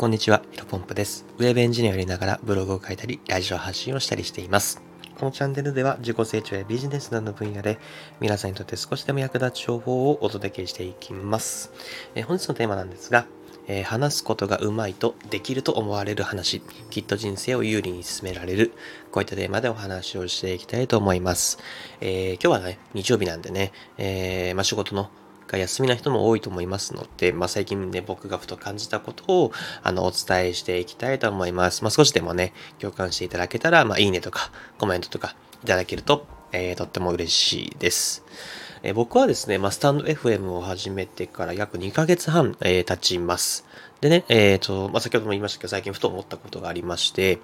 こんにちは、ヒロポンプです。ウェブエンジニアをやりながらブログを書いたり、ラジオ発信をしたりしています。このチャンネルでは自己成長やビジネスなどの分野で皆さんにとって少しでも役立つ情報をお届けしていきます。え本日のテーマなんですが、えー話すことがうまいとできると思われる話、きっと人生を有利に進められる、こういったテーマでお話をしていきたいと思います。えー今日はね、日曜日なんでね、えーまあ、仕事のが休みな人も多いと思いますので、まあ、最近ね、僕がふと感じたことを、あの、お伝えしていきたいと思います。まあ、少しでもね、共感していただけたら、まあ、いいねとか、コメントとかいただけると、えーとっても嬉しいです。え僕はですね、まあ、スタンド FM を始めてから約2ヶ月半、えー経ちます。でね、えっ、と、まあ、先ほども言いましたけど、最近ふと思ったことがありまして、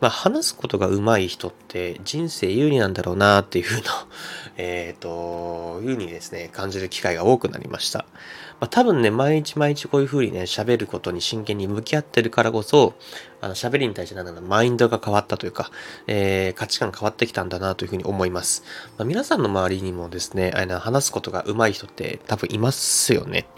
まあ、話すことが上手い人って人生有利なんだろうなっていうふうな、えっ、と、ふうにですね、感じる機会が多くなりました。まあ、多分ね、毎日毎日こういうふうにね、喋ることに真剣に向き合ってるからこそ、あの、喋りに対してなんだろうマインドが変わったというか、えー価値観変わってきたんだなというふうに思います。まあ、皆さんの周りにもですね、あの話すことが上手い人って多分いますよね。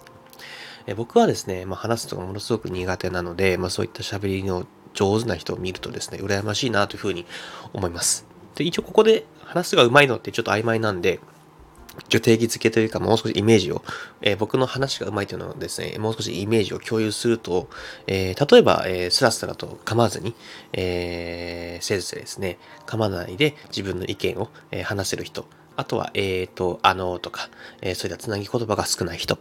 え僕はですね、まあ、話すのがものすごく苦手なので、まあ、そういった喋りの上手な人を見るとですね、羨ましいなというふうに思います。で、一応ここで話すが上手いのってちょっと曖昧なんで、一応定義づけというか、もう少しイメージを、えー僕の話が上手いというのはですね、もう少しイメージを共有すると、えー例えば、えースラスラと構わずに、えー、せずせですね、噛まないで自分の意見を、えー話せる人。あとは、えっ、と、あのとか、えーそういったつなぎ言葉が少ない人。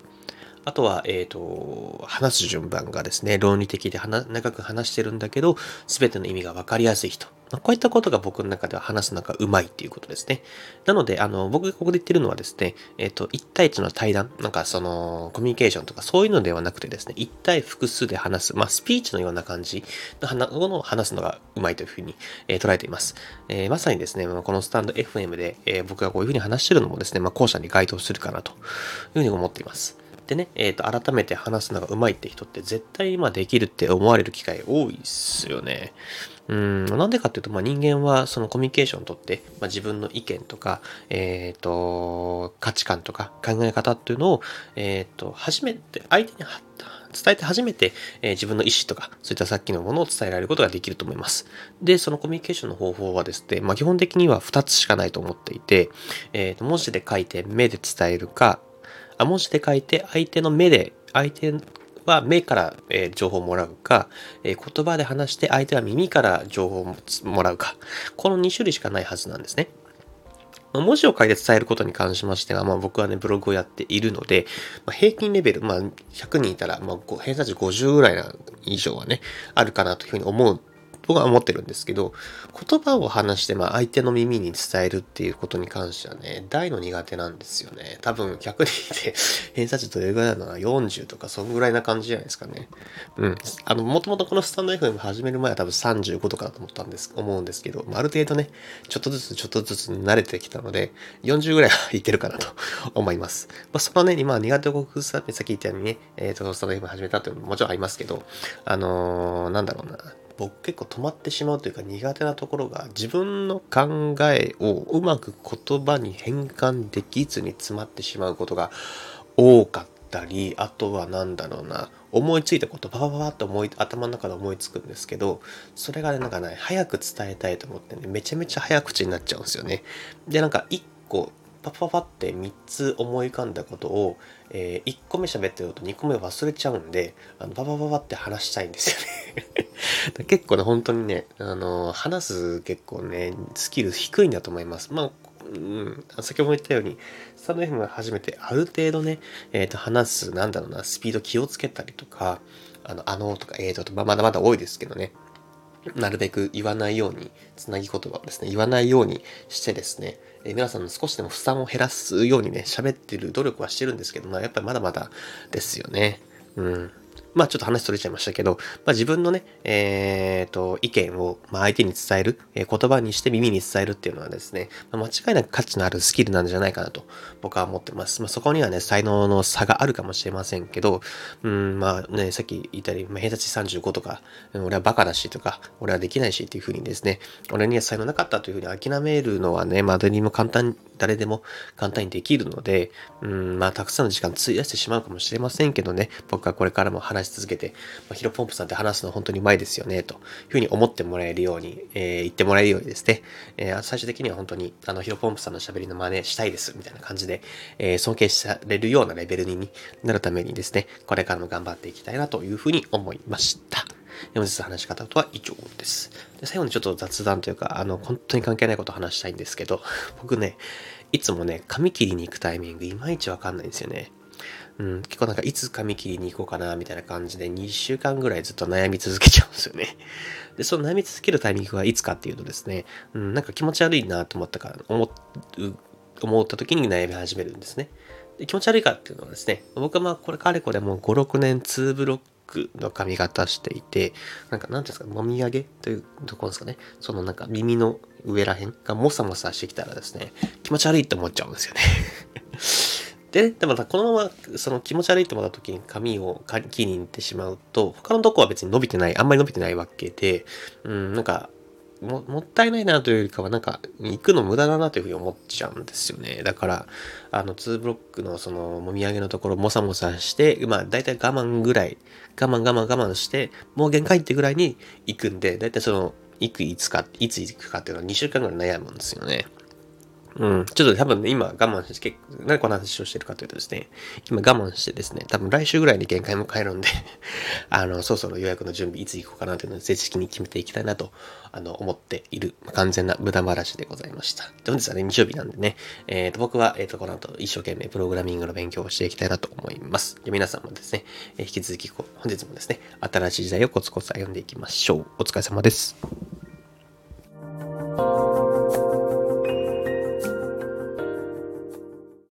あとは、えっ、と、話す順番がですね、論理的で長く話してるんだけど、すべての意味が分かりやすい人。まあこういったことが僕の中では話すのがうまいっていうことですね。なので、あの、僕がここで言ってるのはですね、えっ、と、1対1の対談、なんかその、コミュニケーションとかそういうのではなくてですね、1対複数で話す、まあ、スピーチのような感じの話の話すのがうまいというふうに、えー捉えています。えーまさにですね、このスタンド FM で、えー僕がこういうふうに話してるのもですね、まあ、後者に該当するかなというふうに思っています。でね、えっ、と、改めて話すのが上手いって人って絶対まあできるって思われる機会多いっすよね。うん、なんでかっていうと、まあ、人間はそのコミュニケーションをとって、まあ、自分の意見とか、えっ、と、価値観とか考え方っていうのを、えっ、と、初めて、相手に伝えて初めて、えー自分の意思とか、そういったさっきのものを伝えられることができると思います。で、そのコミュニケーションの方法はですね、まあ、基本的には2つしかないと思っていて、えーと文字で書いて目で伝えるか、あ文字で書いて相手の目で、相手は目から、え情報をもらうか、え言葉で話して相手は耳から情報をもらうか、この2種類しかないはずなんですね。ま文字を書いて伝えることに関しましては、まあ、僕はね、ブログをやっているので、まあ、平均レベル、まあ、100人いたら、まあ、偏差値50ぐらいな以上はね、あるかなというふうに思う、僕は思ってるんですけど、言葉を話して、まあ、相手の耳に伝えるっていうことに関してはね、大の苦手なんですよね。多分、100人で偏差値どれぐらいなのかな ?40 とか、そんぐらいな感じじゃないですかね。うん。あの、もともとこのスタンド FM 始める前は多分35とかだと思ったんです、思うんですけど、あ、る程度ね、ちょっとずつちょっとずつ慣れてきたので、40ぐらいはいけるかなと 思います。まあ、そのね、今、苦手を克服するためにさっき言ったようにね、えっ、と、スタンド FM 始めたっていうのももちろんありますけど、あのーなんだろうな、僕結構止まってしまうというか苦手なところが自分の考えをうまく言葉に変換できずに詰まってしまうことが多かったりあとは何だろうな思いついたことパパパパッと思い頭の中で思いつくんですけどそれがねなんかね早く伝えたいと思ってねめちゃめちゃ早口になっちゃうんですよね。でなんか一個パパパって3つ思い浮かんだことを、え1個目喋ってると2個目忘れちゃうんであのパパパパって話したいんですよね。結構ね本当にねあの話す結構ねスキル低いんだと思います。まあうん、先ほども言ったように、スタンド FM が初めてある程度ね、えっ、と、話す、なんだろうな、スピード気をつけたりとか、あの、あのとか、えーと、まだまだ多いですけどね、なるべく言わないように、つなぎ言葉をですね、言わないようにしてですね、えー皆さんの少しでも負担を減らすようにね、喋ってる努力はしてるんですけど、まあやっぱりまだまだですよね。うん。まあちょっと話取れちゃいましたけど、まあ自分のね、えっ、と、意見を、ま、相手に伝える、えー言葉にして耳に伝えるっていうのはですね、まあ間違いなく価値のあるスキルなんじゃないかなと僕は思ってます。まあそこにはね、才能の差があるかもしれませんけど、うん、まあね、さっき言ったように、まあ、偏差値35とか、俺はバカだしとか、俺はできないしっていうふうにですね、俺には才能なかったというふうに諦めるのはね、まあ誰にも簡単、誰でも簡単にできるので、うん、まあたくさんの時間費やしてしまうかもしれませんけどね、僕はこれからも話話し続けて、まあ、ヒロポンプさんって話すの本当にうまいですよね、というふうに思ってもらえるように、えー、言ってもらえるようにですね、えー、最終的には本当に、あの、ヒロポンプさんの喋りの真似したいです、みたいな感じで、えー、尊敬されるようなレベルになるためにですね、これからも頑張っていきたいなというふうに思いました。本日話し方とは以上です。で最後にちょっと雑談というか、あの、本当に関係ないことを話したいんですけど、僕ね、いつもね、髪切りに行くタイミング、いまいちわかんないんですよね。うん、結構なんかいつ髪切りに行こうかな、みたいな感じで2週間ぐらいずっと悩み続けちゃうんですよね。で、その悩み続けるタイミングはいつかっていうとですね、うん、なんか気持ち悪いなと思ったから、思思った時に悩み始めるんですね。で気持ち悪いかっていうのはですね、僕はまあこれかれこれもう5、6年2ブロックの髪型していて、なんかなんていうんですか、もみあげというところですかね。そのなんか耳の上らへんがもさもさしてきたらですね、気持ち悪いって思っちゃうんですよね で、でもこのままその気持ち悪いって思った時に髪を切りに行ってしまうと、他のとこは別に伸びてない、あんまり伸びてないわけで、うん、なんか、ももったいないなというよりかは、なんか、行くの無駄だなというふうに思っちゃうんですよね。だから、あの、2ブロックのその、もみあげのところ、もさもさして、まあ、だいたい我慢ぐらい、我慢我慢我慢して、もう限界ってぐらいに行くんで、だいたいその、いくいつか、いつ行くかっていうのは2週間ぐらい悩むんですよね。うん。ちょっと多分ね、今我慢して、何この話をしてるかというとですね、今我慢してですね、多分来週ぐらいに限界も変えるんで あの、そろそろ予約の準備いつ行こうかなというのを正式に決めていきたいなと、あの、思っている、完全な無駄話でございました。で本日はね、日曜日なんでね、えっ、ー、と、僕は、えっ、ー、と、この後一生懸命プログラミングの勉強をしていきたいなと思います。で皆さんもですね、えー、引き続き、本日もですね、新しい時代をコツコツ歩んでいきましょう。お疲れ様です。